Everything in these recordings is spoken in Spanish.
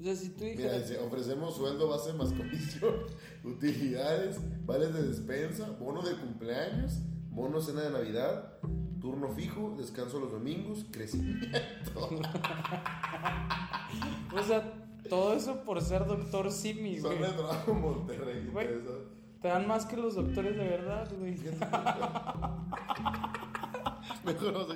O sea, si tú Mira, dice, ofrecemos sueldo base más comisión, utilidades, vales de despensa, bono de cumpleaños, bono cena de Navidad, turno fijo, descanso los domingos, crecimiento. O sea, todo eso por ser doctor Simi, güey. Zona de trabajo Monterrey. Güey. Te dan más que los doctores de verdad, güey. Mejor no se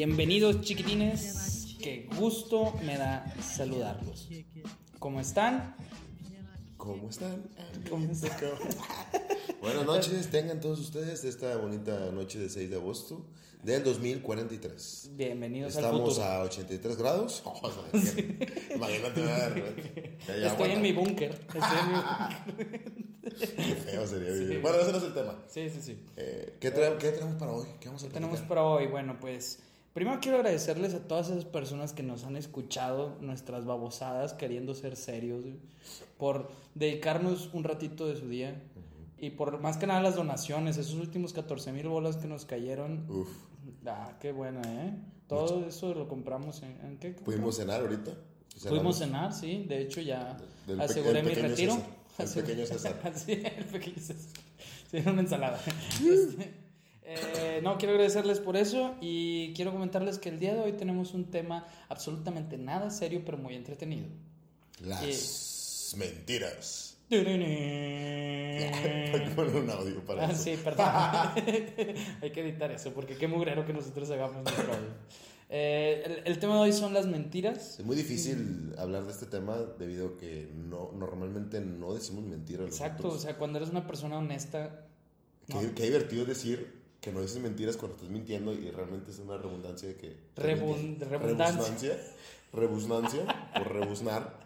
Bienvenidos, chiquitines. Qué gusto me da saludarlos. ¿Cómo están? ¿Cómo están? ¿Cómo están? Buenas noches, tengan todos ustedes esta bonita noche de 6 de agosto del 2043. Bienvenidos al Estamos futuro. a 83 grados. Oh, Imagínate Estoy aguanta. en mi búnker. Estoy en mi Qué feo sería Sí. vivir. Bueno, ese no es el tema. Sí, sí, sí. Eh, ¿qué, trae- ¿Qué tenemos para hoy? ¿Qué vamos a ¿Qué tenemos para hoy? Bueno, pues primero quiero agradecerles a todas esas personas que nos han escuchado nuestras babosadas queriendo ser serios, güey, por dedicarnos un ratito de su día y por más que nada las donaciones, esos últimos 14 mil bolas que nos cayeron. Uf, Ah, qué buena, ¿eh? Todo eso lo compramos en... ¿en qué? pudimos cenar ahorita. Pudimos cenar, sí. De hecho, ya Del aseguré mi retiro. César. El Aseguré- pequeño César. sí, el pequeño César. Sí, una ensalada. Este, eh, no, quiero agradecerles por eso y quiero comentarles que el día de hoy tenemos un tema absolutamente nada serio, pero muy entretenido. Las mentiras. ah, Con un audio para eso. sí, perdón. Hay que editar eso porque qué mugrero que nosotros hagamos nuestro audio. Eh, el, el tema de hoy son las mentiras. Es muy difícil hablar de este tema debido a que no, normalmente no decimos mentiras. Exacto, o nosotros. sea, cuando eres una persona honesta, Qué, qué divertido decir que no dices mentiras cuando estás mintiendo y realmente es una redundancia de que... Rebun- redundancia. Rebusnancia. Por rebusnar.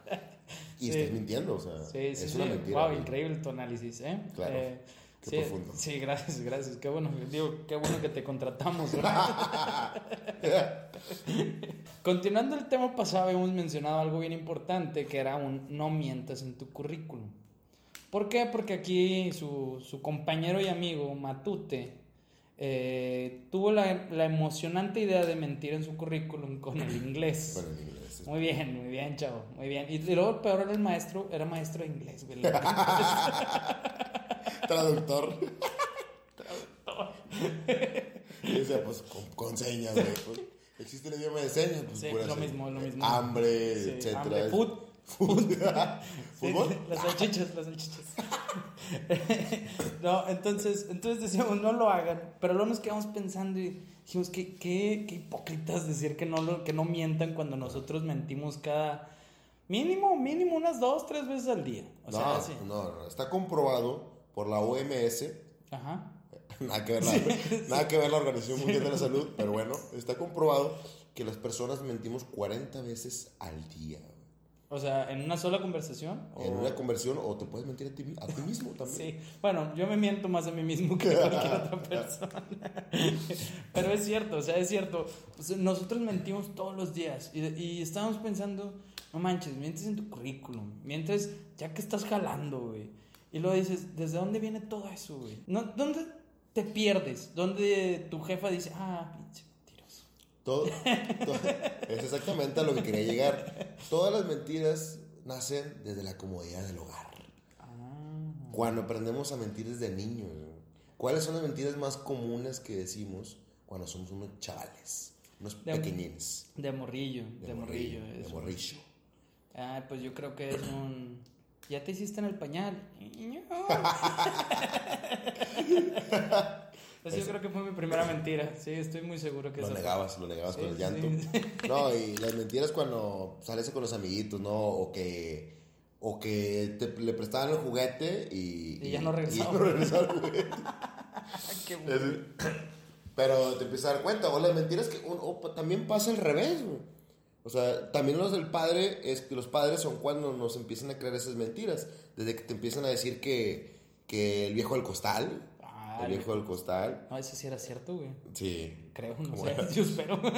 Y Sí. estás mintiendo, o sea, Sí, sí, es una mentira. Wow, increíble tu análisis, ¿eh? Claro. Eh, Qué sí, profundo. Sí, gracias, gracias. Qué bueno, digo, qué bueno que te contratamos. ¿no? Continuando el tema pasado, habíamos mencionado algo bien importante que era un no mientas en tu currículum. ¿Por qué? Porque aquí su, su compañero y amigo Matute eh, tuvo la, la emocionante idea de mentir en su currículum con el inglés. Bueno, en inglés. Muy bien, muy bien, chavo, muy bien. Y, y luego peor era el maestro, era maestro de inglés, güey. Traductor. y decía, pues con, con señas, güey. pues, existe el idioma de señas, pues Sí, puras lo señas. mismo, lo mismo. Hambre, Sí, etcétera. hambre, food. Food. Sí, ¿Fútbol? las salchichas, las salchichas. no, entonces, entonces decíamos, no lo hagan. Pero luego nos quedamos pensando y dijimos, qué, qué, qué hipócritas decir que no, lo, que no mientan cuando nosotros mentimos cada... Mínimo, mínimo unas dos, tres veces al día. O no, sea, sí. no, no, está comprobado por la OMS. Ajá. Nada que ver la, nada que ver la Organización Mundial de la Salud, pero bueno, está comprobado que las personas mentimos 40 veces al día. O sea, en una sola conversación. En o- una conversión o te puedes mentir a ti, a ti mismo también. Sí, bueno, yo me miento más a mí mismo que a cualquier otra persona. Pero es cierto, o sea, es cierto. O sea, nosotros mentimos todos los días y, y estábamos pensando, no manches, mientes en tu currículum, mientes ya que estás jalando, güey. Y luego dices, ¿desde dónde viene todo eso, güey? No, ¿Dónde te pierdes? ¿Dónde tu jefa dice, ah, pinche? Todo, todo- es exactamente a lo que quería llegar. Todas las mentiras nacen desde la comodidad del hogar. Ah, Cuando aprendemos a mentir desde niños. ¿Cuáles son las mentiras más comunes que decimos cuando somos unos chavales? Unos De- pequeñines. de morrillo, de, morrillo. De eso. morrillo. Ah, pues yo creo que es un. Ya te hiciste en el pañal. Pues yo creo que fue mi primera mentira. Sí, estoy muy seguro que Lo eso negabas, lo negabas Sí, con el sí. llanto. No, y las mentiras cuando sales con los amiguitos, ¿no? O que, o que te, le prestaban el juguete y... Y ya no regresaba. y no regresaba el juguete. Qué bueno. Pero te empiezas a dar cuenta, o las mentiras que o también pasa al revés, güey. O sea, también los del padre, es que los padres son cuando nos empiezan a creer esas mentiras. Desde que te empiezan a decir que, que el viejo del costal. El viejo del costal. No, eso sí era cierto, güey. Sí. Creo, no ¿Cómo sé. era? Yo espero.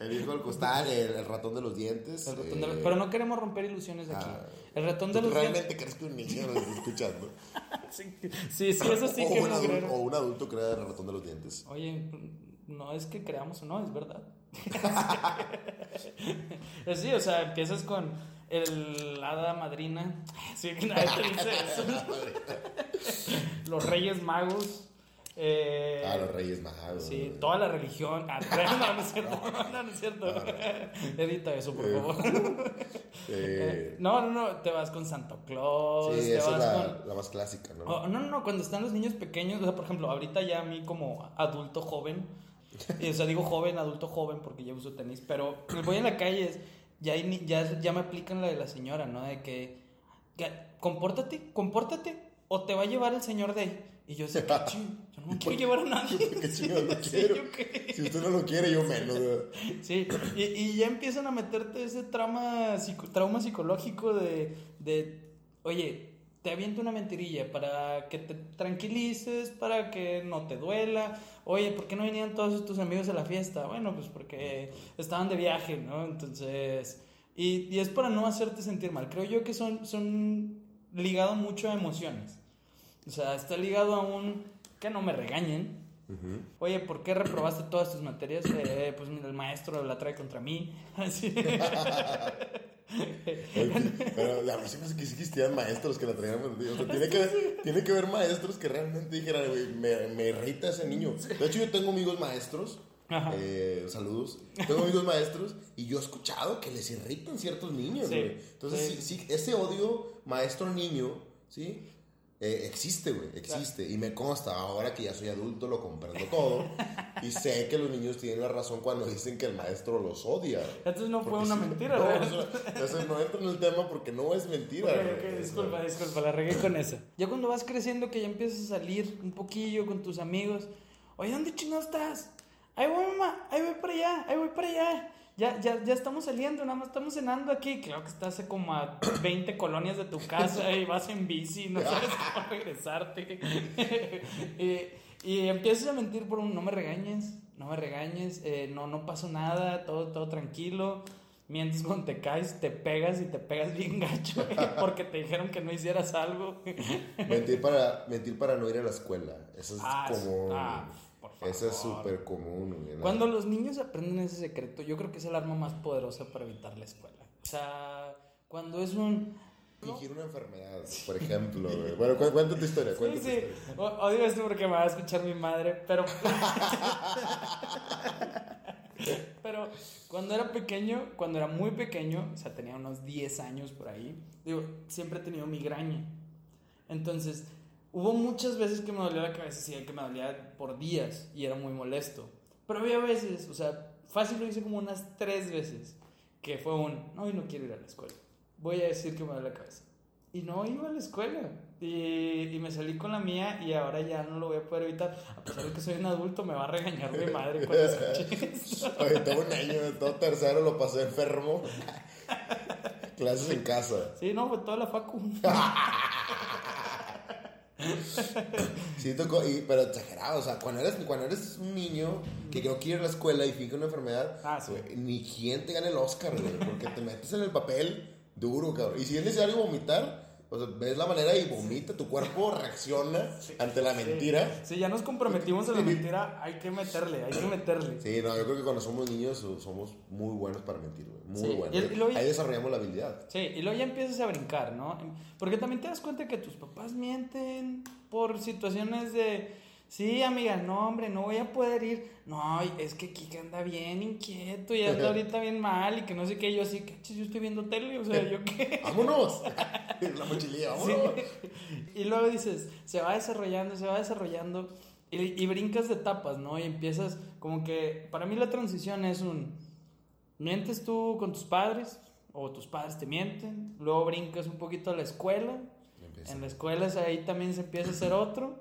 El viejo del costal, el, el ratón de los dientes. El ratón de los- eh, Pero no queremos romper ilusiones aquí. ah, El ratón de ¿Tú los realmente crees que un niño nos está escuchando? Sí, sí, sí, eso sí o, que un adulto, o un adulto crea el ratón de los dientes. Oye, no es que creamos o no, es verdad. sí, o sea, empiezas con el hada madrina. Sí, que nadie te dice eso. Los reyes magos. eh, Ah, los reyes magos. Sí, toda la religión. Ah, no, no es cierto. No, no es cierto. Edita eso, por Eh, favor. Eh, No, no, no. Te vas con Santa Claus. sí, te esa es la, con. la más clásica, ¿no? Oh, no, no, no, cuando están los niños pequeños, o sea, por ejemplo, ahorita ya a mí como adulto joven, y, o sea, digo joven, adulto joven porque ya uso tenis, pero voy en la calle, ya, hay ya, ya me aplican la de la señora, ¿no? De que, que, compórtate, compórtate, o te va a llevar el señor de. Y yo sé, "¿Qué ching? yo no me quiero llevar a nadie. ¿Qué lo Sí, quiero? ¿yo? Si usted no lo quiere, yo menos. Sí, y, y ya empiezan a meterte ese trauma, psico- trauma psicológico de, de, oye, te aviento una mentirilla para que te tranquilices, para que no te duela. Oye, ¿por qué no venían todos tus amigos a la fiesta? Bueno, pues porque estaban de viaje, ¿no? Entonces, y, y es para no hacerte sentir mal. Creo yo que son, son ligado mucho a emociones. O sea, está ligado a un, que no me regañen, Ujú. Oye, ¿por qué reprobaste todas tus materias? Eh, pues mira, el maestro la trae contra mí. Así. Oye, Pero la verdad es que sí existían maestros que la traían. O sea, tiene, que, tiene que haber maestros que realmente dijeran, güey, me, me irrita ese niño. De hecho, yo tengo amigos maestros. Ajá. eh, saludos. Tengo amigos maestros y yo he escuchado que les irritan ciertos niños, Sí. Entonces, sí, sí, ese odio maestro-niño, ¿sí? Eh, existe, güey, existe. Y me consta, ahora que ya soy adulto, lo comprendo todo. y sé que los niños tienen la razón cuando dicen que el maestro los odia. Entonces no fue una mentira, No, eso- entonces no entro en el tema porque no es mentira. Ok, güey. ok, O sea, disculpa, disculpa, la regué con esa. Ya cuando vas creciendo, que ya empiezas a salir un poquillo con tus amigos. Oye, ¿dónde chingados estás? Ahí voy, mamá, ahí voy para allá, ahí voy para allá. Ya, ya, ya estamos saliendo, nada más estamos cenando aquí. Claro que estás como a 20 colonias de tu casa y vas en bici, no sabes cómo regresarte. y, y empiezas a mentir por un no me regañes, no me regañes, eh, no, no pasó nada, todo, todo tranquilo. Mientes cuando te caes, te pegas y te pegas bien gacho porque te dijeron que no hicieras algo. Mentir para, mentir para no ir a la escuela. Eso es Ah, común. ah, favor. Eso es súper común. Cuando los niños aprenden ese secreto, yo creo que es el arma más poderosa para evitar la escuela. O sea, cuando es un... Fingir una enfermedad, por ejemplo. güey. Bueno, cu- cuenta tu historia. Sí, tu sí. historia. Odio esto porque me va a escuchar mi madre, pero... pero cuando era pequeño, cuando era muy pequeño, o sea, tenía unos 10 años por ahí, digo, siempre he tenido migraña. Entonces, hubo muchas veces que me dolía la cabeza, sí, que me dolía por días y era muy molesto. Pero había veces, o sea, fácil lo hice como unas tres veces, que fue un, no, hoy no quiero ir a la escuela. Voy a decir que me duele la cabeza. Y no iba a la escuela. Y, y me salí con la mía y ahora ya no lo voy a poder evitar. A pesar de que soy un adulto, me va a regañar mi madre cuando escuche esto. Oye, todo un año, todo tercero lo pasé enfermo. Clases en casa. Sí, no, fue toda la facu. Sí, tocó, y, pero exagerado, o sea, cuando eres, cuando eres un niño que no quiere ir a la escuela y finge una enfermedad, Ah, sí. ni quien te gane el Oscar, güey, porque te metes en el papel duro, cabrón. Y si es necesario vomitar, o sea, ves la manera y vomita, tu cuerpo reacciona ante la mentira. Si ya nos comprometimos a la mentira, hay que meterle, hay que meterle. Sí, no, yo creo que cuando somos niños so- somos muy buenos para mentir, güey. Muy Sí, buenos. y- y luego- Ahí desarrollamos la habilidad. Sí, y luego ya empiezas a brincar, ¿no? Porque también te das cuenta que tus papás mienten por situaciones de, sí, amiga, no, hombre, no voy a poder ir. No, es que Kika anda bien inquieto y anda ahorita bien mal y que no sé qué. Yo así, que chis, yo estoy viendo tele, o sea, ¿yo qué? ¡Vámonos! la mochililla, Sí. vámonos. Y luego dices, se va desarrollando, se va desarrollando y, y brincas de etapas, ¿no? Y empiezas como que, para mí la transición es un, mientes tú con tus padres o tus padres te mienten, luego brincas un poquito a la escuela, Empieza. en la escuela es ahí también se empieza a hacer otro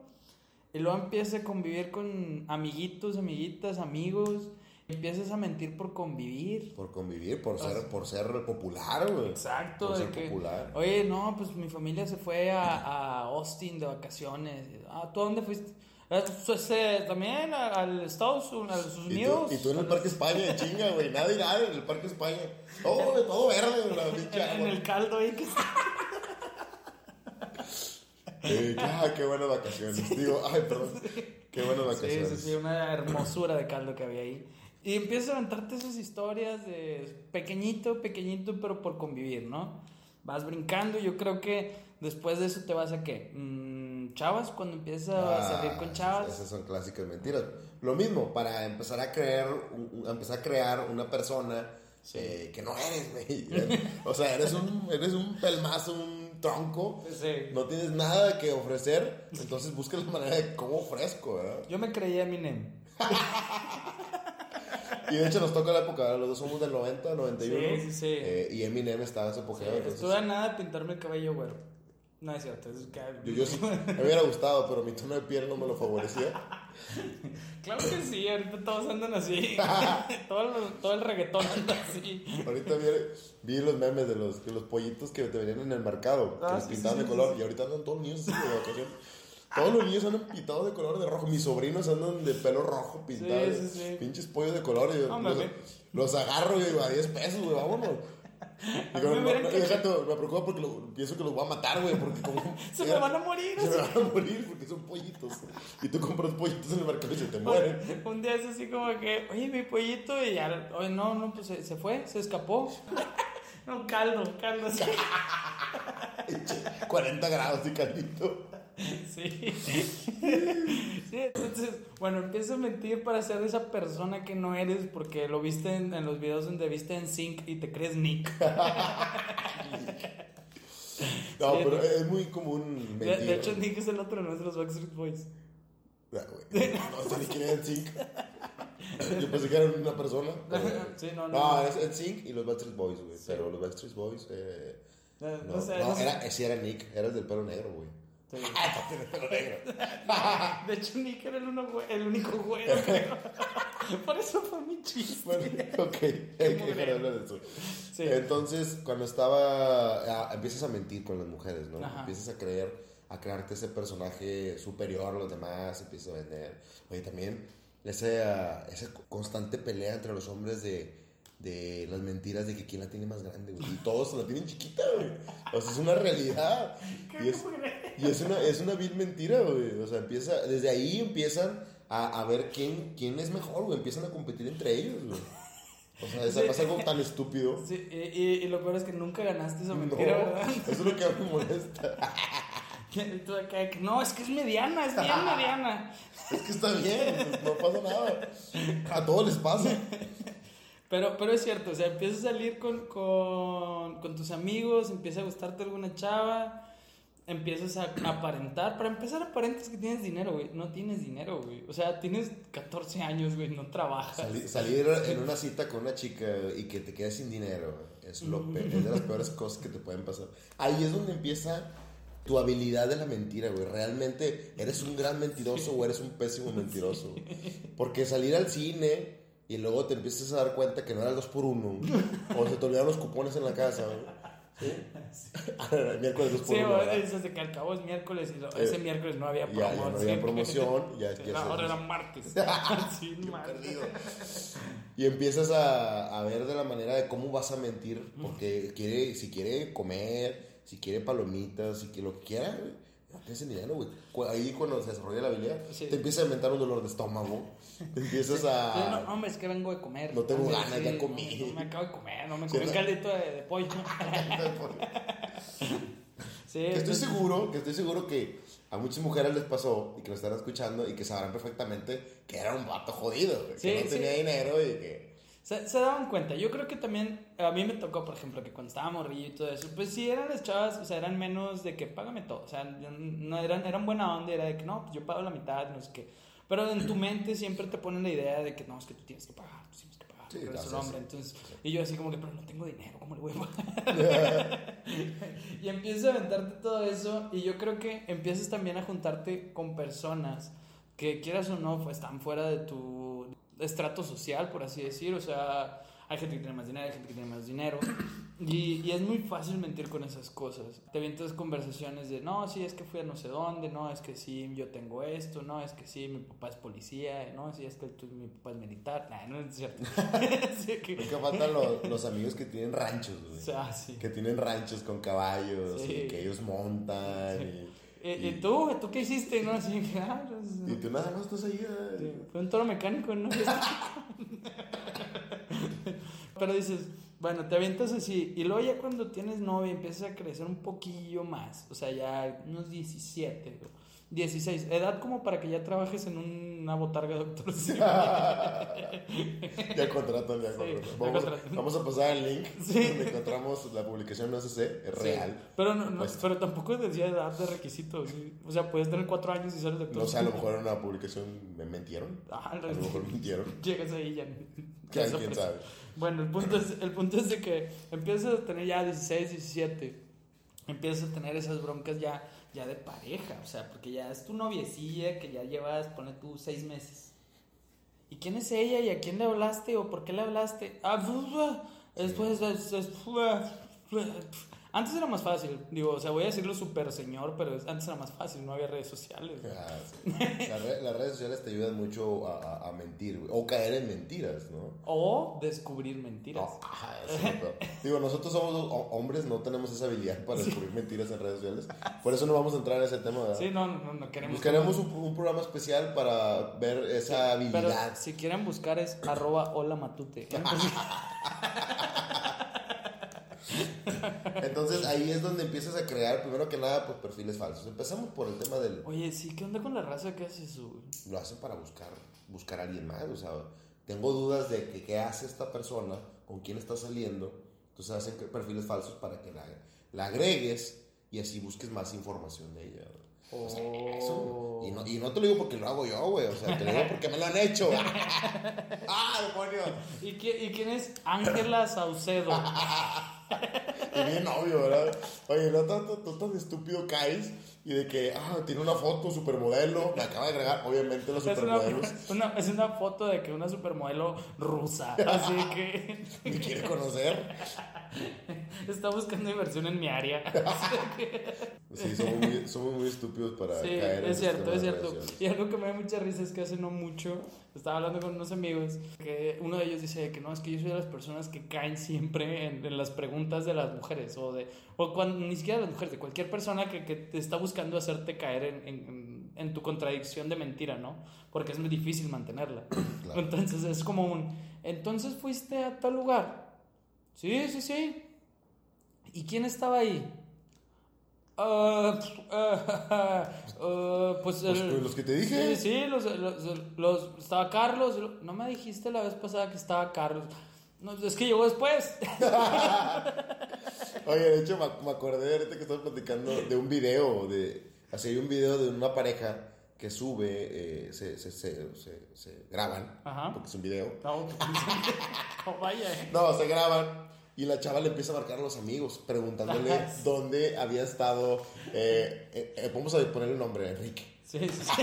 y luego empiezas a convivir con amiguitos, amiguitas, amigos Empiezas a mentir por convivir. Por convivir, por O sea, ser, por ser popular, güey. Exacto, Por de ser que, popular. oye, no, pues mi familia se fue a, a Austin de vacaciones. Ah, ¿tú a dónde fuiste? "Ah, pues, eh, también al Estados Unidos, Y tú, y tú en el Parque España, chinga, güey. Nada y nada en el Parque España. Todo, todo verde, la en, el caldo ahí que Eh, ah, qué buenas vacaciones. Digo, ay, perdón. Qué buenas Sí, vacaciones. sí, sí, una hermosura de caldo que había ahí. Y empiezas a aventarte esas historias de pequeñito, pequeñito, pero por convivir, ¿no? Vas brincando, yo creo que después de eso te vas a qué? Mm, chavas, cuando empiezas a Ah, salir con chavas. Esas son clásicas mentiras. Lo mismo, para empezar a crear, empezar a crear una persona eh, que no eres, güey. O sea, eres un, eres un pelmazo, un tronco. Sí. No tienes nada que ofrecer. Entonces busca la manera de cómo ofrezco, ¿verdad? Yo me creía Eminem. Y de hecho nos toca la época, ¿verdad? los dos somos del 90, 91. Sí, sí, sí. eh, y Eminem estaba en su apogeo. entonces- Estuve a nada de pintarme el cabello güero. No es cierto, es que... Yo, yo sí, me hubiera gustado, pero mi tono de piel no me lo favorecía. Claro que sí, ahorita todos andan así. todo, el, todo el reggaetón anda así. Ahorita vi, vi los memes de los, de los pollitos que te venían en el mercado, que Ah, les sí, pintaban sí, de sí, color. sí. Y ahorita andan todos los niños así de vacaciones. Todos los niños andan pintados de color de rojo. Mis sobrinos andan de pelo rojo pintados. Sí, sí, sí. Pinches pollos de color. Y yo los, los agarro y digo, a 10 pesos, güey, vámonos. Digo, me preocupa porque lo- pienso que los voy a matar, güey, porque como... Se me van a morir. Se me van a morir porque son pollitos. Y tú compras pollitos en el mercado y se te mueren. Un día es así como que, oye, mi pollito, y ya, oye, no, no, pues se, se fue, se escapó. No, caldo, caldo, sí. 40 grados y caldito. Sí. Sí, entonces, bueno, empiezas a mentir para ser esa persona que no eres porque lo viste en, en los videos donde viste en Sync y te crees Nick. No, Sí, pero es muy común mentir. de hecho, Nick es el otro, no es de los Backstreet Boys. Ah, güey. No sé ni quién. Yo pensé que era una persona. Sí, no, no. No, es NSYNC y los Backstreet Boys, güey. Pero los Backstreet Boys. Eh, No, no, sé, no, no era, sí era Nick. Era el del pelo negro, güey. Sí. Ah. De hecho, Nick era el, uno, el único güero. Por eso fue mi chiste. Bueno, ok. Hay que dejar de eso. Sí. Entonces, cuando estaba. ah, empiezas a mentir con las mujeres, ¿no? Ajá. Empiezas a creer, a crearte ese personaje superior a los demás, empiezas a vender. Oye, también esa, esa constante pelea entre los hombres de, de las mentiras de que quién la tiene más grande, güey. Y todos se la tienen chiquita, güey. O sea, es una realidad. Y es, y es una, es una vil mentira, güey. O sea, empieza, desde ahí empiezan a, a ver quién, quién es mejor, güey. Empiezan a competir entre ellos, güey. O sea, es, Sí. es algo tan estúpido. Sí, y, y- y lo peor es que nunca ganaste esa No, mentira, ¿verdad? eso es lo que me molesta. No, es que es mediana, es bien mediana. Es que está bien, no pasa nada. A todos les pasa. Pero, pero es cierto, o sea, empiezas a salir con, con, con tus amigos, empieza a gustarte alguna chava, empiezas a aparentar. Para empezar, aparentas que tienes dinero, güey. No tienes dinero, güey. O sea, tienes 14 años, güey, no trabajas. Sali- salir en una cita con una chica y que te quedes sin dinero es, lo pe- es de las peores cosas que te pueden pasar. Ahí es donde empieza tu habilidad de la mentira, güey. Realmente eres un gran mentiroso o eres un pésimo mentiroso. Porque salir al cine y luego te empiezas a dar cuenta que no era el 2 por 1 o se te olvidaron los cupones en la casa. ¿Sí? Miércoles 2 por Sí, 1 güey, dices de que al cabo es miércoles y lo- ese Eh, miércoles no había ya- promoción. ya no había promoción, ya- ya se- ahora era martes. sí, perdido. Y empiezas a, a ver de la manera de cómo vas a mentir, porque quiere, si quiere comer, si quiere palomitas, si quiere lo que quiera, no el dinero, güey. Ahí cuando se desarrolla la habilidad, Sí. te empieza a inventar un dolor de estómago, te empiezas Sí, no, a... hombre, es que vengo de comer. No tengo ganas, ya comí. No, no me acabo de comer, no me Sí, comí un caldito de, de pollo. sí, que estoy seguro, que estoy seguro que a muchas mujeres les pasó y que lo están escuchando y que sabrán perfectamente que era un vato jodido, Sí, que no sí. tenía dinero y que... Se, se daban cuenta. Yo creo que también a mí me tocó, por ejemplo, que cuando estaba morrillo y todo eso, pues sí eran las chavas, o sea, eran menos de que págame todo. O sea, no eran, eran buena onda, era de que no, pues yo pago la mitad, no sé qué. Pero en tu mente siempre te ponen la idea de que no, es que tú tienes que pagar, tú tienes que pagar. Sí, pero es claro, un hombre. Entonces, y yo así como que, pero no tengo dinero, ¿cómo le voy a pagar? y empiezas a aventarte todo eso y yo creo que empiezas también a juntarte con personas que quieras o no, pues están fuera de tu estrato social, por así decir. O sea, hay gente que tiene más dinero, hay gente que tiene más dinero. Y, y es muy fácil mentir con esas cosas. Te avientas conversaciones de, no, sí, es que fui a no sé dónde, no, es que sí, yo tengo esto, no, es que sí, mi papá es policía, no, sí, es que tú- mi papá es militar. Nah, no es cierto. Sí, que- Nunca faltan los, los amigos que tienen ranchos, o güey. sea, sí. Que tienen ranchos con caballos Sí. y que ellos montan. ¿Y, y tú? ¿Tú qué hiciste? No, así que, ah, pues, Y, y tú nada más estás ahí. eh. Sí, Fue un toro mecánico, ¿no? Pero dices, bueno, te avientas así. Y luego ya cuando tienes novia empiezas a crecer un poquillo más. O sea, ya unos 17, o 16. Edad como para que ya trabajes en una botarga de doctor. Ya contratan, ya Sí, ya Vamos, a pasar el link Sí. donde encontramos la publicación, no sé si es real. Sí, Pero, no, no, Pues- pero tampoco decía edad de requisito. O sea, puedes tener cuatro años y ser doctor. No sé, a lo mejor en una publicación me mentieron. Ah, A lo mejor mintieron. Llegas ahí y ya. ¿Quién, sabe? Bueno, el punto, es, el punto es de que empiezas a tener ya 16, 17. Empiezas a tener esas broncas ya, ya de pareja. O sea, porque ya es tu noviecilla que ya llevas, pone tú, seis meses. ¿Y quién es ella? ¿Y a quién le hablaste? ¿O por qué le hablaste? Ah, después, es- es- antes era más fácil. Digo, o sea, voy a decirlo súper señor, pero es- antes era más fácil, no había redes sociales. Ah, sí. Las re- las redes sociales te ayudan mucho a, a- a mentir. O caer en mentiras, ¿no? O descubrir mentiras. No, ajá, peor. Digo, nosotros somos ho- hombres, no tenemos esa habilidad para descubrir mentiras en redes sociales. Por eso no vamos a entrar en ese tema, ¿verdad? Sí, no, no, no queremos. Buscaremos un, un programa especial para ver esa Pero habilidad. si quieren buscar es arroba hola matute. Entonces ahí es donde empiezas a crear, primero que nada, pues perfiles falsos. Empezamos por el tema del... Oye, sí, ¿qué onda con la raza que hace eso? Lo hacen para buscar, buscar a alguien más. O sea, tengo dudas de que qué hace esta persona, con quién está saliendo. Entonces hacen perfiles falsos para que la, la agregues y así busques más información de ella. O sea, eso. Y no, y no te lo digo porque lo hago yo, güey. O sea, te lo digo porque me lo han hecho. ¡Ah, demonio! ¿Y, qui- y quién es Ángela Saucedo? Y bien obvio, ¿verdad? Oye, no tanto, tú tan estúpido caes y de que, ah, tiene una foto supermodelo, me acaba de agregar, obviamente los Es una, supermodelos, una- es una foto de que una supermodelo rusa. Así que me quiere conocer. está buscando inversión en mi área. Sí, somos muy, somos muy estúpidos para Sí, caer en es cierto, es cierto. Y algo que me da mucha risa es que hace no mucho estaba hablando con unos amigos que uno de ellos dice que no, es que yo soy de las personas que caen siempre en, en las preguntas de las mujeres o de o cuando ni siquiera de las mujeres, de cualquier persona que, que te está buscando hacerte caer en, en- en tu contradicción de mentira, ¿no? Porque es muy difícil mantenerla. Claro. Entonces es como un, entonces fuiste a tal lugar. Sí, sí, sí. ¿Y quién estaba ahí? Ah, ah, ah, pues Pues, el- pues, los que te dije. Sí, sí, los, los- los- estaba Carlos. No me dijiste la vez pasada que estaba Carlos. No, es que llegó después. Oye, de hecho, me, me acordé ahorita que estamos platicando de un video. De, así hay un video de una pareja que sube, eh, se, se, se, se, graban, Ajá. porque es un video. No, no, vaya. eh. No, se graban y la chava le empieza a marcar a los amigos preguntándole dónde había estado. eh, eh, eh, vamos a ponerle el nombre, Enrique. Sí, sí, sí.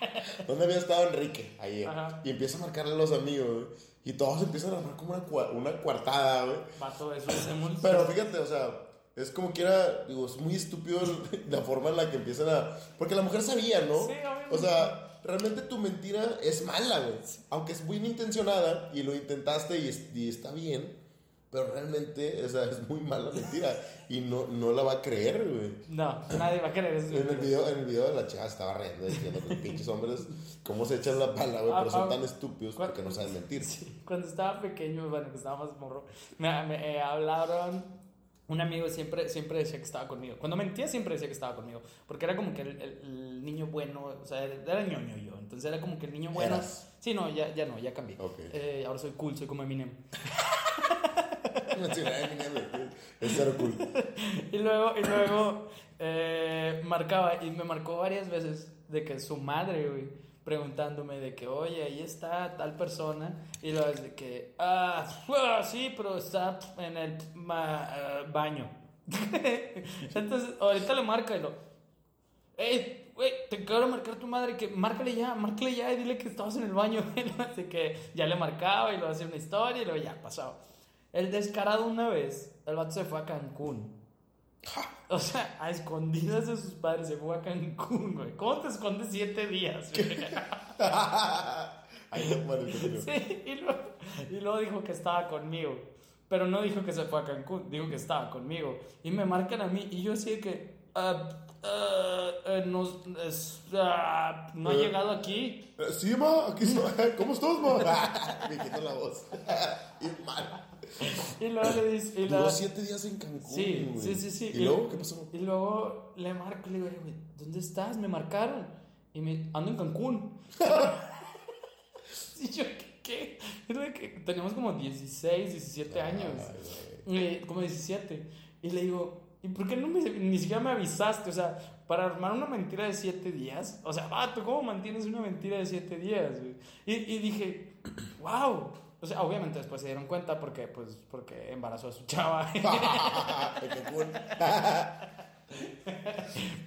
¿Dónde había estado Enrique? Ayer. Ajá. Y empieza a marcarle a los amigos, güey, Y todos empiezan a armar como una, una cuartada, güey. Vato, eso hacemos. Pero fíjate, o sea, es como que era, digo, es muy estúpido la forma en la que empiezan a... Porque la mujer sabía, ¿no? Sí, obviamente. O sea, realmente tu mentira es mala, güey. Aunque es muy intencionada y lo intentaste y, es- y está bien, pero realmente, o sea, es muy mala mentira y no, no la va a creer, güey. No, nadie va a querer eso. En el, video, en el video de la chava estaba riendo diciendo que pinches hombres, cómo se echan la pala, güey, pero son Ah, ah, tan estúpidos porque no saben mentir. Sí, cuando estaba pequeño, bueno, que estaba más morro, me, me, eh, hablaron. Un amigo siempre, siempre decía que estaba conmigo. Cuando mentía, siempre decía que estaba conmigo. Porque era como que el, el- el niño bueno, o sea, era ñoño yo. Entonces era como que el niño bueno. Eras. Sí, no, ya, ya no, ya cambié. Ok. Eh, ahora soy cool, soy como Eminem. Eminem, Es cero cool. Y luego, y luego eh, marcaba, y me marcó varias veces de que su madre, güey, preguntándome de que, oye, ahí está tal persona, y luego es de que, ah, sí, pero está en el ah, baño. Entonces, ahorita le marca y lo, hey, güey, te quiero marcar tu madre, que márcale ya, márcale ya y dile que estabas en el baño. Así que ya le marcaba y lo hacía una historia y luego ya, pasaba. El descarado una vez, el vato se fue a Cancún. O sea, a escondidas de sus padres se fue a Cancún, güey. ¿Cómo te escondes siete días? Ahí no muere, Sí, y luego, y luego dijo que estaba conmigo. Pero no dijo que se fue a Cancún, dijo que estaba conmigo. Y me marcan a mí y yo así de que... ah, eh, no, ah, no ha Eh. llegado aquí. Eh, Sí, ma, aquí estoy. ¿Cómo estás, ma? Me quito la voz. y mal. Y luego le dice... y Duró la- siete días en Cancún. Sí, güey. sí, sí, sí. ¿Y luego qué pasó? Y luego le marco y le digo, "Oye, güey, ¿dónde estás? Me marcaron. Y me ando en Cancún. y yo, ¿qué? qué? Teníamos como 16, 17 años. Ay, güey. Eh, como 17. Y le digo, ¿y por qué no me, ni siquiera me avisaste? O sea, para armar una mentira de 7 días. O sea, vato, ¿cómo mantienes una mentira de 7 días? güey? Y, y dije, wow. O sea, obviamente después se dieron cuenta porque, pues, porque embarazó a su chava.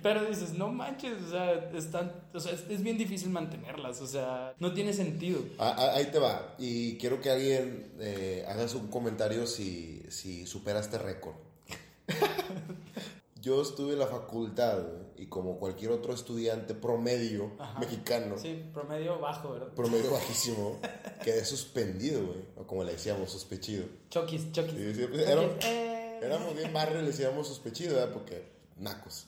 Pero dices, no manches, o sea, están, o sea, es, es bien difícil mantenerlas, o sea, no tiene sentido. Ah, ah, Ahí te va. Y quiero que alguien eh, hagas un comentario si, si supera este récord. Yo estuve en la facultad y como cualquier otro estudiante promedio Ajá. mexicano, Sí, promedio bajo, ¿verdad? promedio bajísimo, quedé suspendido, güey. O como le decíamos, suspechido. Choquis, choquis. Sí, sí, Choquis, era- eh. Éramos bien barrio y le decíamos suspechido, ¿verdad? Porque nacos.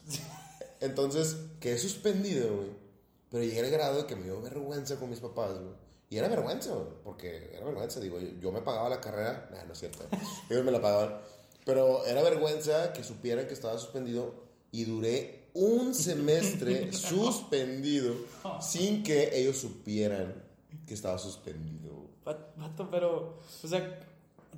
Entonces, quedé suspendido, güey. Pero llegué al grado de que me dio vergüenza con mis papás, güey. Y era vergüenza, güey. Porque era vergüenza, digo, yo, yo me pagaba la carrera. Nah, no es cierto. Ellos me la pagaban. Pero era vergüenza que supieran que estaba suspendido. Y duré un semestre suspendido sin que ellos supieran que estaba suspendido. Va- Vato, pero, o sea,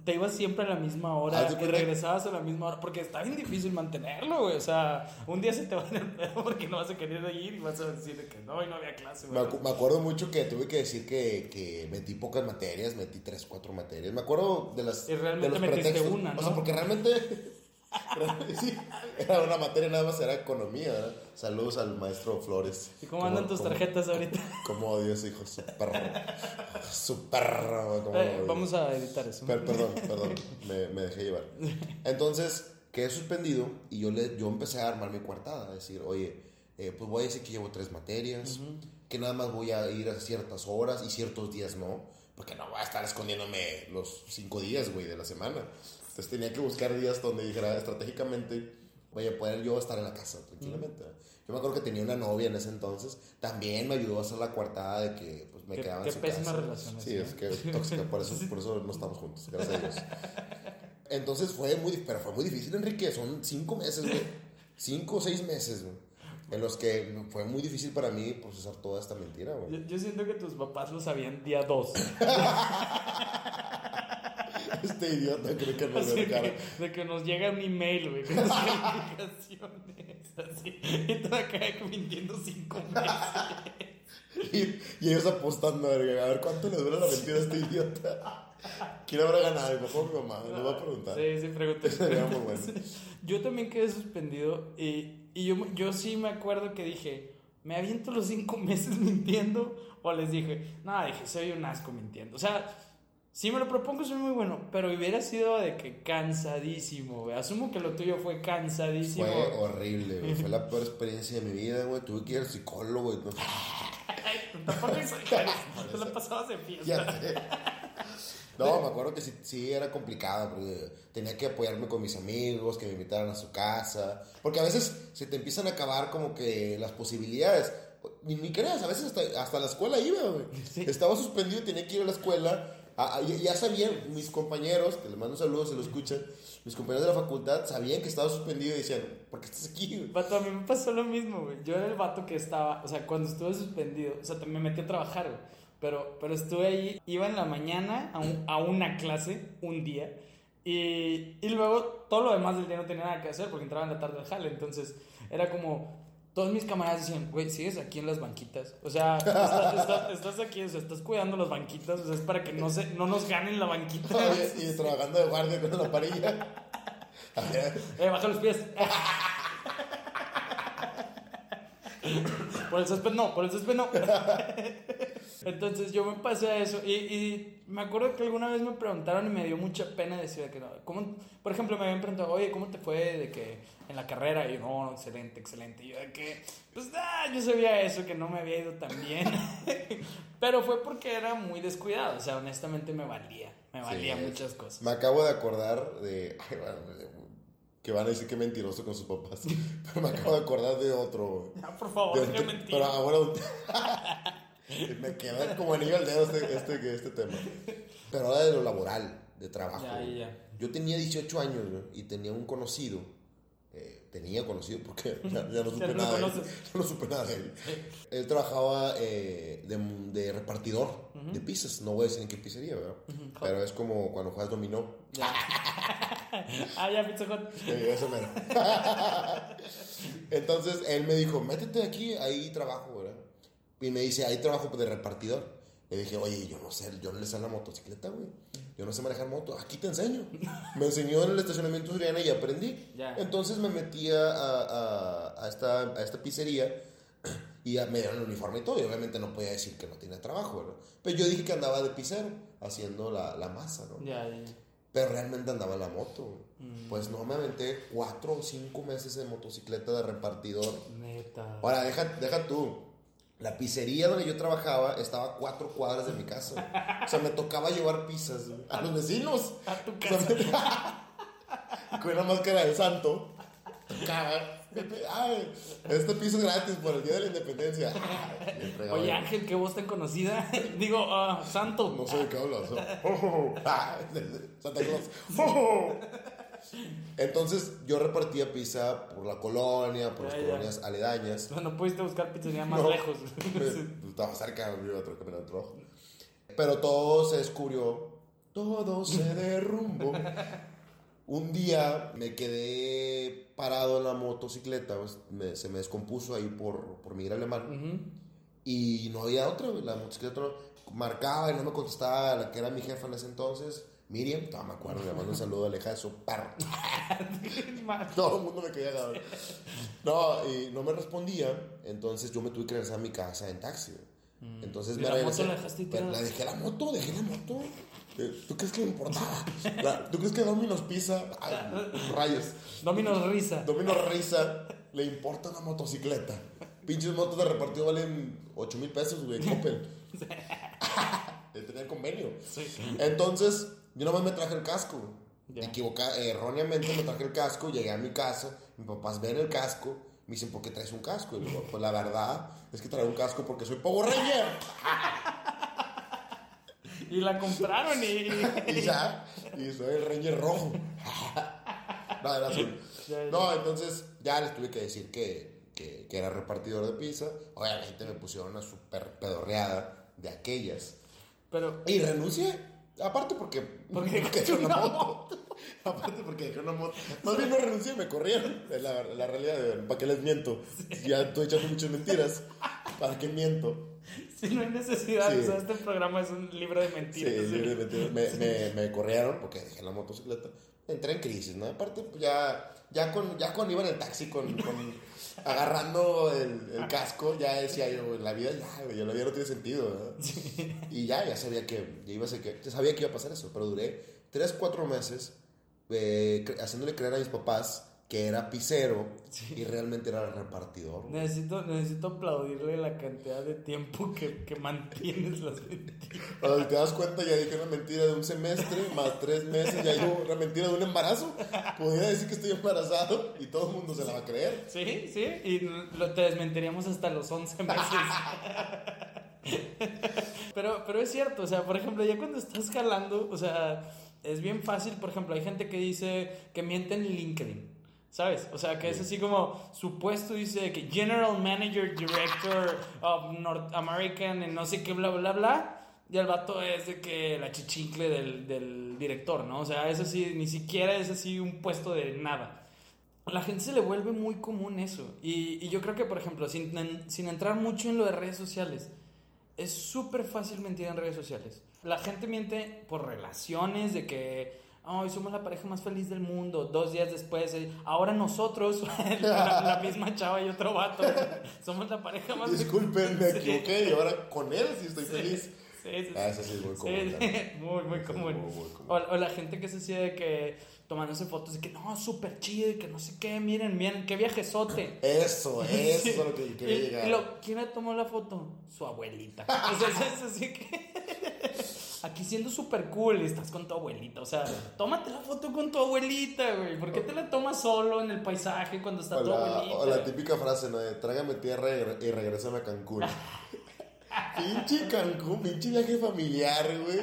te ibas siempre a la misma hora de y regresabas a la misma hora, porque está bien difícil mantenerlo, güey. O sea, un día se te va a el pedo porque no vas a querer ir y vas a decir de que no, y no había clase, Me, güey. acu- me acuerdo mucho que tuve que decir que, que metí pocas materias, metí 3, 4 materias. Me acuerdo de las. Y realmente de los metiste pretextos. una, O sea, ¿no? porque realmente. sí, era una materia nada más, era economía. ¿verdad? Saludos al maestro Flores. ¿Y cómo andan tus tarjetas ahorita? Cómo odio a ese hijo, su perro. Su perro. Eh, vamos a editar eso. Per- perdón, perdón, me, me dejé llevar. Entonces, quedé suspendido y yo, le, yo empecé a armar mi coartada, a decir, oye, eh, pues voy a decir que llevo tres materias, que nada más voy a ir a ciertas horas y ciertos días no, porque no voy a estar escondiéndome los cinco días, güey, de la semana. Entonces tenía que buscar días donde dijera estratégicamente, voy a poder yo estar en la casa tranquilamente. Yo me acuerdo que tenía una novia en ese entonces, también me ayudó a hacer la coartada de que pues, me quedaba qué en su pésima casa. relación Sí, esa, es ¿eh? que tóxica, por eso, por eso no estamos juntos, gracias a Dios. Entonces fue muy, pero fue muy difícil, Enrique. Son cinco meses, güey. Cinco o seis meses, güey. En los que fue muy difícil para mí procesar toda esta mentira, güey. Yo, yo siento que tus papás lo sabían día 2. Este idiota cree que no Así me de cara. de que nos llega un email, güey, con las calificaciones, así. Y todo acá mintiendo cinco meses. Y, y ellos apostando, a ver, a ver cuánto le dura la mentira a este idiota. ¿Quién habrá ganado? O mi mamá? Le voy a preguntar. Sí, sí, pregunté. Sería muy bueno. Yo también quedé suspendido y, y yo, yo sí me acuerdo que dije, ¿me aviento los cinco meses mintiendo? O les dije, no, dije, soy un asco mintiendo. O sea, si me lo propongo soy muy bueno, pero hubiera sido de que cansadísimo, güey. Asumo que lo tuyo fue cansadísimo. Fue horrible, güey. Fue la peor experiencia de mi vida, güey. Tuve que ir al psicólogo, güey. Tampoco te pasabas de fiesta. No, me acuerdo que sí, sí era complicado porque tenía que apoyarme con mis amigos, que me invitaran a su casa. Porque a veces se te empiezan a acabar como que las posibilidades. Ni, ni creas, a veces hasta, hasta la escuela iba, güey. Sí. Estaba suspendido, tenía que ir a la escuela. Ah, ah, ya, sabían mis compañeros, que les mando un saludo, se lo escuchan. Mis compañeros de la facultad sabían que estaba suspendido y decían, ¿por qué estás aquí, güey? Vato, a mí me pasó lo mismo, güey. Yo era el vato que estaba, o sea, cuando estuve suspendido, o sea, me metí a trabajar, güey. Pero, pero estuve ahí, iba en la mañana a, un- a una clase, un día, y luego todo lo demás del día no tenía nada que hacer porque entraba en la tarde al jale. Entonces, era como, todos mis camaradas decían, güey, sigues aquí en las banquitas. O sea, está- está- estás aquí, o sea, estás cuidando las banquitas, o sea, es para que no, se, no nos ganen la banquita. y trabajando de guardia con la parilla. A ver, Eh, baja los pies. Por el césped no, por el césped no. Entonces yo me pasé a eso y, y me acuerdo que alguna vez me preguntaron y me dio mucha pena decir que no. ¿cómo? Por ejemplo, me habían preguntado, oye, ¿cómo te fue de que en la carrera? Y yo, no, excelente, excelente. Y yo de que, pues, ah, yo sabía eso, que no me había ido tan bien. Pero fue porque era muy descuidado, o sea, honestamente me valía, me valía Sí, muchas cosas. Me acabo de acordar de. ay, bueno, que van a decir que mentiroso con sus papás. Pero me acabo de acordar de otro. Ah, por favor, de- mentira. Pero ahora. me queda como anillo al dedo este, este, este tema. Pero ahora de lo laboral, de trabajo. Ya, ya. Yo tenía 18 años y tenía un conocido. eh, tenía conocido porque ya, ya no supe nada de él. Ya no supe nada de él. Él trabajaba eh, de, de repartidor de pizzas. No voy a decir en qué pizzería, ¿verdad? Pero es como cuando juegas dominó. Ya. ah, ya, Pizza Hut. Eso. Entonces él me dijo, métete aquí, ahí trabajo. Y me dice, ahí trabajo de repartidor. Le dije, oye, yo no sé, yo no le sé la motocicleta, güey. Yo no sé manejar moto. Aquí te enseño. Me enseñó en el estacionamiento Suriana y aprendí. Entonces me metí a, a, a esta, a esta pizzería y me dieron el uniforme y todo. Y obviamente no podía decir que no tenía trabajo, ¿verdad? Pero yo dije que andaba de pizzero, haciendo la, la masa, ¿no? Pero realmente andaba en la moto. Pues no, me aventé cuatro o cinco meses en motocicleta de repartidor. Neta. Ahora, deja, deja tú. La pizzería donde yo trabajaba estaba a cuatro cuadras de mi casa. O sea, me tocaba llevar pizzas a los vecinos. A tu O sea, casa. me- con una máscara de santo. Tocaba. Ay, este piso es gratis por el día de la independencia. Ay, Oye. Ángel, qué voz tan conocida. Digo, ah, Santo. No sé de qué hablas. Ah, Santa Claus. Entonces yo repartía pizza por la colonia, por las Ya, ya. colonias aledañas. No, no pudiste buscar pizzería más No, lejos. me- Estaba cerca, iba al trabajo. Pero todo se descubrió, todo se derrumbó. Un día me quedé parado en la motocicleta, pues, me- se me descompuso ahí por, por Miguel Alemán. Y no había otra, la motocicleta no- marcaba y no me contestaba la que era mi jefa en ese entonces, Miriam, no me acuerdo, le mando un saludo a la hija de su perro. Todo el mundo me quería agarrar. No, y no me respondía, entonces yo me tuve que regresar a mi casa en taxi. güey. Entonces Mm. ¿Y me la regresé. moto la dejaste tirada? la dejé la moto, dejé la moto. Eh, ¿Tú crees que me importaba? La- ¿Tú crees que Domino's Pizza? Ay, rayos. Dominos Risa. Domino's Risa le importa una motocicleta. Pinches motos de repartido valen 8 mil pesos, güey, Coppel. Tenían convenio. Sí. Entonces, yo nomás me traje el casco. Equivoca, eh, erróneamente me traje el casco, llegué a mi casa, mis papás ven el casco, me dicen, ¿por qué traes un casco? Y digo, pues la verdad es que traigo un casco porque soy Power Ranger. Y la compraron y. y ya, y soy el Ranger rojo. no, era azul. No, entonces ya les tuve que decir que, que, que era repartidor de pizza. Obviamente me pusieron una super pedorreada de aquellas. Pero. Y renuncié. Aparte porque, Porque dejé una una moto. Aparte porque dejé una moto. Más bien no renuncié, me corrieron. La, la realidad. de- ¿Para qué les miento? Ya estoy echando muchas mentiras. ¿Para qué miento? Si no hay necesidad, Sí. o sea, este programa es un libro de Sí, mentiras. libre de mentiras. Me, me, me corrieron porque dejé la motocicleta. Entré en crisis, ¿no? Aparte, pues, ya, ya, con, ya cuando iba en el taxi con, con- agarrando el, el casco, ya decía yo, la vida ya, güey, la vida no tiene sentido, ¿verdad? Y ya, ya sabía que, ya iba a ser que, ya sabía que iba a pasar eso, pero duré 3, 4 meses eh, cre- haciéndole creer a mis papás que era pizzero y realmente era repartidor. Necesito, necesito aplaudirle la cantidad de tiempo que, que mantienes las mentiras. Cuando te das cuenta, ya dije una mentira de un semestre, más tres meses, ya digo una mentira de un embarazo. Podría decir que estoy embarazado y todo el mundo se la va a creer. Sí, sí, y lo, te desmentiríamos hasta los 11 meses. pero, pero es cierto, o sea, por ejemplo, ya cuando estás jalando, o sea, es bien fácil, por ejemplo, hay gente que dice que miente en LinkedIn. ¿Sabes? O sea, que es así como su puesto dice que General Manager Director of North American en no sé qué, bla, bla, bla. Y el vato es de que la chichincle del, del director, ¿no? O sea, es así, ni siquiera es así un puesto de nada. A la gente se le vuelve muy común eso. Y, y yo creo que, por ejemplo, sin, sin entrar mucho en lo de redes sociales, es súper fácil mentir en redes sociales. La gente miente por relaciones, de que Ay, somos la pareja más feliz del mundo. Dos días después, eh, ahora nosotros, la, la misma chava y otro vato, somos la pareja más Disculpen, me Sí. equivoqué y ahora con él sí estoy feliz. Sí, sí, Ah, eso sí es muy común. muy, muy común. muy, muy común. O, o la gente que se hacía de que tomándose fotos de que no, súper chido y que no sé qué, miren, miren, qué viajezote. Eso, eso es lo que quería llegar. lo- ¿Quién le tomó la foto? Su abuelita. O sea, es, es así que. Aquí siendo súper cool estás con tu abuelita. O sea, tómate la foto con tu abuelita, güey. ¿Por qué te la tomas solo en el paisaje cuando está O tu la, abuelita? o la típica frase, ¿no? De trágame tierra y, re- y regrésame a Cancún. pinche Cancún, pinche viaje familiar, güey.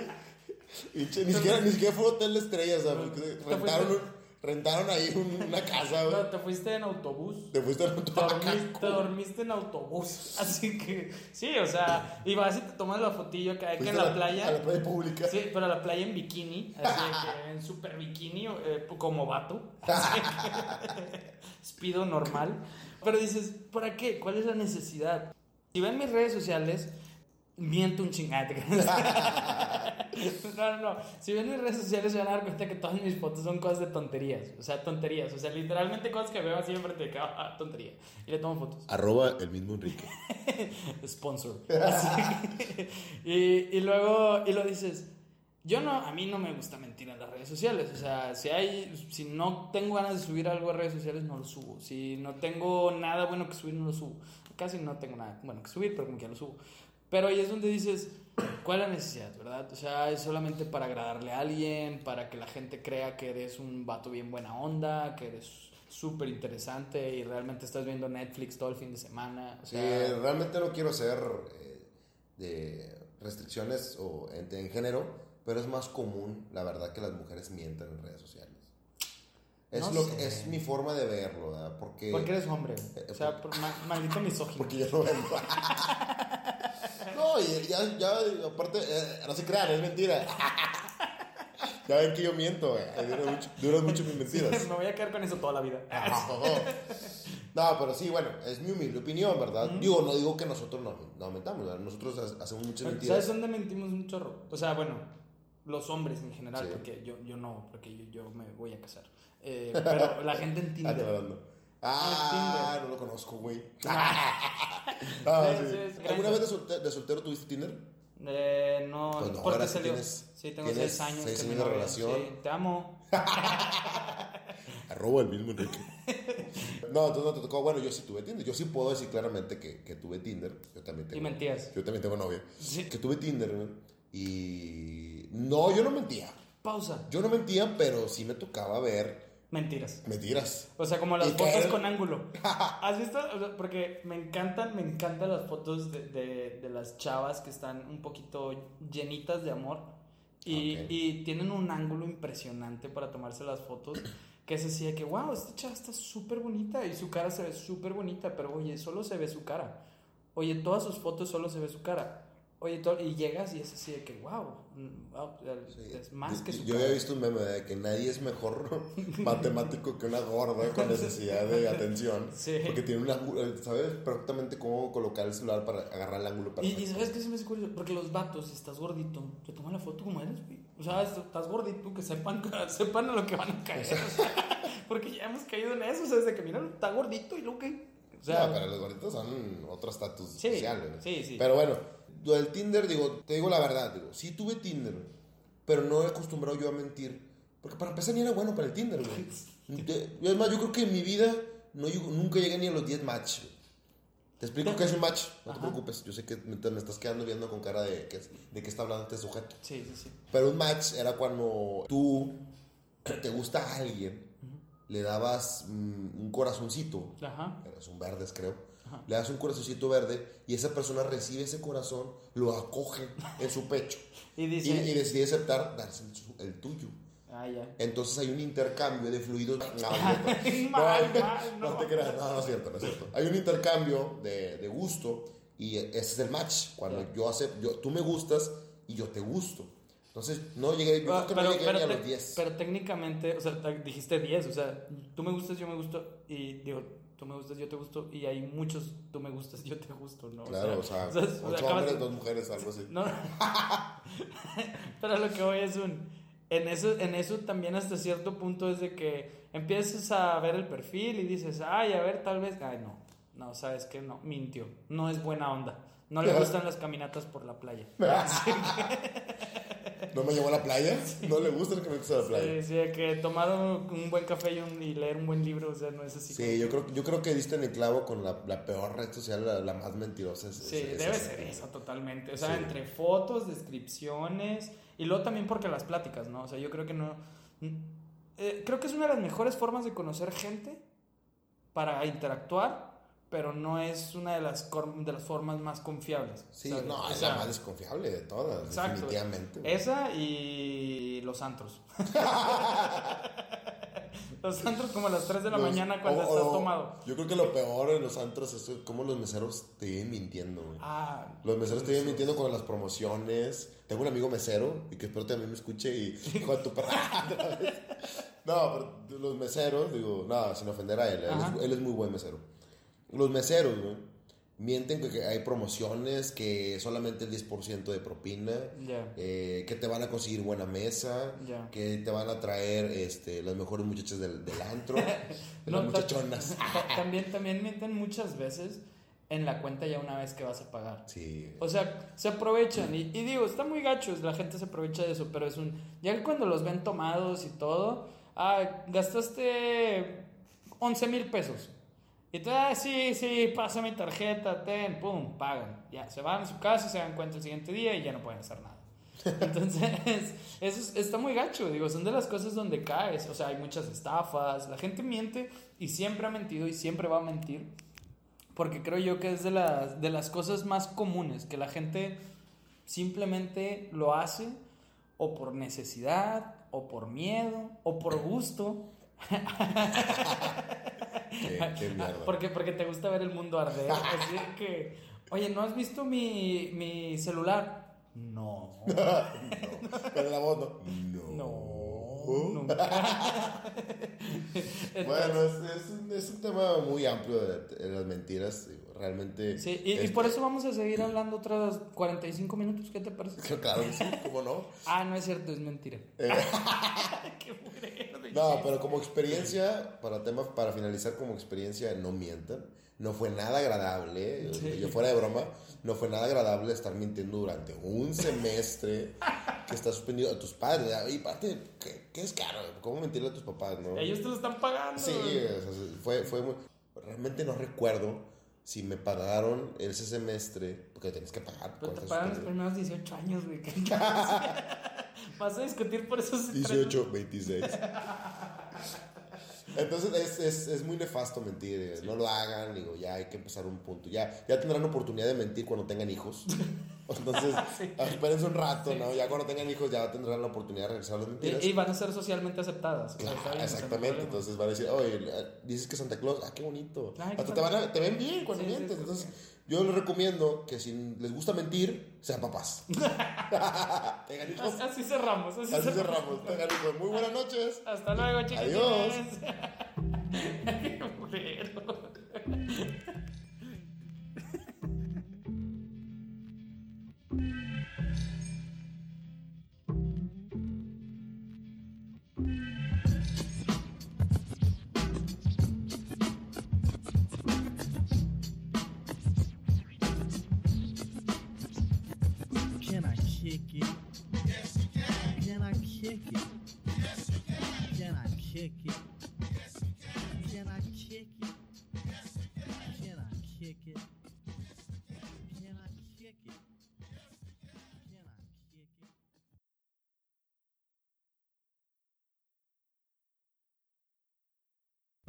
Pinche, ni siquiera, ni siquiera fue hotel de estrellas, un- rentaron ahí un- una casa, No, güey. te fuiste en autobús. Te fuiste a Te a dormiste, te dormiste en autobús. Así que, sí, o sea, y vas y te tomas la fotillo que hay que Fuiste en a la playa. A la playa pública. Sí, pero a la playa en bikini, así que en super bikini, eh, como vato. Así que, Speedo normal. Pero dices, ¿para qué? ¿Cuál es la necesidad? Si ven mis redes sociales, miento un chingate. No, no, no. Si ven mis redes sociales se van a dar cuenta que todas mis fotos son cosas de tonterías. O sea, tonterías. O sea, literalmente cosas que veo así enfrente de que, ah, tontería. Y le tomo fotos. Arroba el mismo Enrique. Sponsor. Que- y, y luego, y lo dices, yo no, a mí no me gusta mentir en las redes sociales. O sea, si hay, si no tengo ganas de subir algo a redes sociales, no lo subo. Si no tengo nada bueno que subir, no lo subo. Casi no tengo nada bueno que subir, pero como que ya lo subo. Pero ahí es donde dices, ¿cuál es la necesidad, verdad? O sea, es solamente para agradarle a alguien, para que la gente crea que eres un vato bien buena onda, que eres súper interesante y realmente estás viendo Netflix todo el fin de semana. O Sí, sea, realmente no quiero ser eh, de restricciones o en, en género, pero es más común, la verdad, que las mujeres mientan en redes sociales. Es, No lo sé. es mi forma de verlo, ¿verdad? Porque, Porque eres hombre. güey. O sea, por, ma- maldito misógino. porque yo no vendo. no, y ya, ya, aparte, eh, no se crean, es mentira. ya ven que yo miento, güey. Duran mucho, duran mucho mis mentiras. Me voy a quedar con eso toda la vida. No, pero sí, bueno, es mi humilde opinión, ¿verdad? Digo, no digo que nosotros no, no mentamos, ¿verdad? nosotros ha- hacemos muchas ¿Sabes mentiras. dónde mentimos un chorro? O sea, bueno, los hombres en general, Sí. porque yo, yo no, porque yo, yo me voy a casar. Eh, pero la gente en Tinder. Aclarando. Ah, no lo conozco, güey. Sí, Ah, sí, ¿Alguna vez de, solte- de soltero tuviste Tinder? Eh, no, Pues no, porque salió. tienes- sí, tengo tienes seis años. seis con años de relación. Sí, te amo. Arroba el mismo Enrique. no, entonces no te tocó. Bueno, yo sí tuve Tinder. Yo sí puedo decir claramente que, que tuve Tinder. Yo también tengo. Y mentías. Yo también tengo novia. Sí. Que tuve Tinder, güey. Y. No, yo no mentía. Pausa. Yo no mentía, pero sí me tocaba ver Mentiras. mentiras. O sea, como las fotos con ángulo. ¿Has visto? O sea, porque me encantan, me encantan las fotos de, de, de las chavas que están un poquito llenitas de amor. Y, Ok. y tienen un ángulo impresionante para tomarse las fotos. Que es así de que, wow, esta chava está súper bonita y su cara se ve súper bonita, pero oye, solo se ve su cara. Oye, todas sus fotos solo se ve su cara. Oye, y llegas y es así de que, wow, wow, es más que su Yo había visto un meme de que nadie es mejor matemático que una gorda con necesidad de atención. Sí. Porque tiene un ángulo, sabes perfectamente cómo colocar el celular para agarrar el ángulo perfecto. y sabes qué se me hace curioso, porque los vatos, si estás gordito, te toman la foto como eres, güey. O sea, est- estás gordito, que sepan, que sepan a lo que van a caer. o sea, porque ya hemos caído en eso, o sea, desde que miran, está gordito y lo que. O sea, no, pero los gorditos son otro estatus Sí, social. güey. sí, sí. Pero bueno, lo del Tinder, digo, te digo la verdad, digo, sí tuve Tinder, pero no he acostumbrado yo a mentir. Porque para empezar ni era bueno para el Tinder, güey. Te- y además, yo creo que en mi vida no, nunca llegué ni a los 10 match. güey. Te explico qué es un match, no te Ajá. preocupes. Yo sé que me, te- me estás quedando viendo con cara de, que, de que está hablando este sujeto. sí, sí, sí. Pero un match era cuando tú te gusta a alguien, le dabas mm, un corazoncito, Ajá. son verdes creo, Ajá. le das un corazoncito verde y esa persona recibe ese corazón, lo acoge en su pecho Y y, dice. y decide aceptar darse el, el tuyo. Ah, ya. Entonces hay un intercambio de fluidos. No, no, Mal, no, mal, no no. te creas, no, no es cierto, no es cierto. Hay un intercambio de, de gusto y ese es el match. Cuando Ya. yo acepto, yo, tú me gustas y yo te gusto. Entonces, no llegué, yo Ah, creo que no llegué ni a los 10. pero técnicamente, o sea, te- dijiste 10, o sea, tú me gustas, yo me gusto, y digo, tú me gustas, yo te gusto, y hay muchos tú me gustas, yo te gusto, ¿no? Claro, o sea, o sea, ocho hombres, dos mujeres, algo así. No, pero lo que voy es un. en eso, en eso también hasta cierto punto es de que empiezas a ver el perfil y dices, ay, a ver, tal vez, ay, no, no, sabes que no, mintió, no es buena onda, no le gustan las caminatas por la playa. No me llevó a la playa. No le gusta que me gusta a la playa. Sí, sí, que tomar un, buen café y, un- y leer un buen libro, o sea, no es así. Sí, yo creo, yo creo que diste en el clavo con la, la peor red social, la, la más mentirosa. es- Sí, es- debe esa. ser eso totalmente. O sea, Sí. entre fotos, descripciones y luego también porque las pláticas, ¿no? O sea, yo creo que no... eh, creo que es una de las mejores formas de conocer gente para interactuar, pero no es una de las, de las formas más confiables. Sí, ¿sabes? no, O es sea, la más desconfiable de todas, Exacto. definitivamente. güey. Esa y los antros. los antros como a las 3 de la Los- mañana cuando o- estás tomado. Yo creo que lo peor en los antros es cómo los meseros te vienen mintiendo, güey. Ah, Los meseros te vienen mintiendo con las promociones. Tengo un amigo mesero y que espero también me escuche y de tu perra. no, pero los meseros, digo, nada, sin ofender a él. Él Ajá. es, él es muy buen mesero. Los meseros, güey, mienten que- hay promociones, que solamente el 10% de propina, eh, que te van a conseguir buena mesa, que te van a traer este, las mejores muchachas del, del antro, No, las muchachonas. ta- también, también mienten muchas veces en la cuenta ya una vez que vas a pagar. Sí. O sea, se aprovechan. Y, y digo, está muy gacho, la gente se aprovecha de eso, pero es un. Ya cuando los ven tomados y todo, ah, gastaste 11 mil pesos. Y tú, ah, sí, sí, pasa mi tarjeta, ten, pum, pagan. Ya, se van a su casa, se dan cuenta el siguiente día y ya no pueden hacer nada. Entonces, eso es- está muy gacho, digo, son de las cosas donde caes. O sea, hay muchas estafas, la gente miente y siempre ha mentido y siempre va a mentir. Porque creo yo que es de las, de las cosas más comunes, que la gente simplemente lo hace o por necesidad, o por miedo, o por gusto. Qué, qué mierda. Porque, porque te gusta ver el mundo arder. Así que, oye, ¿no has visto mi, mi celular? No. no. Pero la voz no. No. Nunca. Bueno, es, es un, es un tema muy amplio de, de las mentiras. Realmente. Sí, y, y por eso vamos a seguir hablando otros 45 minutos. ¿Qué te parece? Claro sí, ¿cómo no? Ah, no es cierto, es mentira. Eh, Qué no, pero como experiencia, para temas, para finalizar como experiencia, no mientan. No fue nada agradable, yo- Sí. yo fuera de broma, no fue nada agradable estar mintiendo durante un semestre que estás suspendido a tus padres. Y aparte, ¿qué, qué es caro? ¿Cómo mentirle a tus papás, no? Ellos te lo están pagando. Sí, o sea, fue, fue muy... Realmente no recuerdo si me pagaron ese semestre, porque tienes que pagar. Pero te pagan los primeros 18 años, güey. ¿Qué Vas a discutir por esos 18, 26. Entonces es, es, es muy nefasto mentir, eh, no lo hagan, digo, ya hay que empezar un punto. Ya, ya tendrán oportunidad de mentir cuando tengan hijos. Entonces, Sí. espérense un rato, ¿no? Ya cuando tengan hijos ya tendrán la oportunidad de regresar las mentiras. Y, y van a ser socialmente aceptadas. Claro, o sea, exactamente, entonces van a decir, oye, dices que Santa Claus, ah, qué bonito. Ay, Hasta qué te, van a, te ven bien cuando Sí, mientes. entonces, yo les recomiendo que si les gusta mentir, sean papás. tengan hijos. Así- cerramos. Así, Así cerramos. cerramos. Tengan hijos. Muy buenas noches. Hasta luego, chiquitines. Adiós.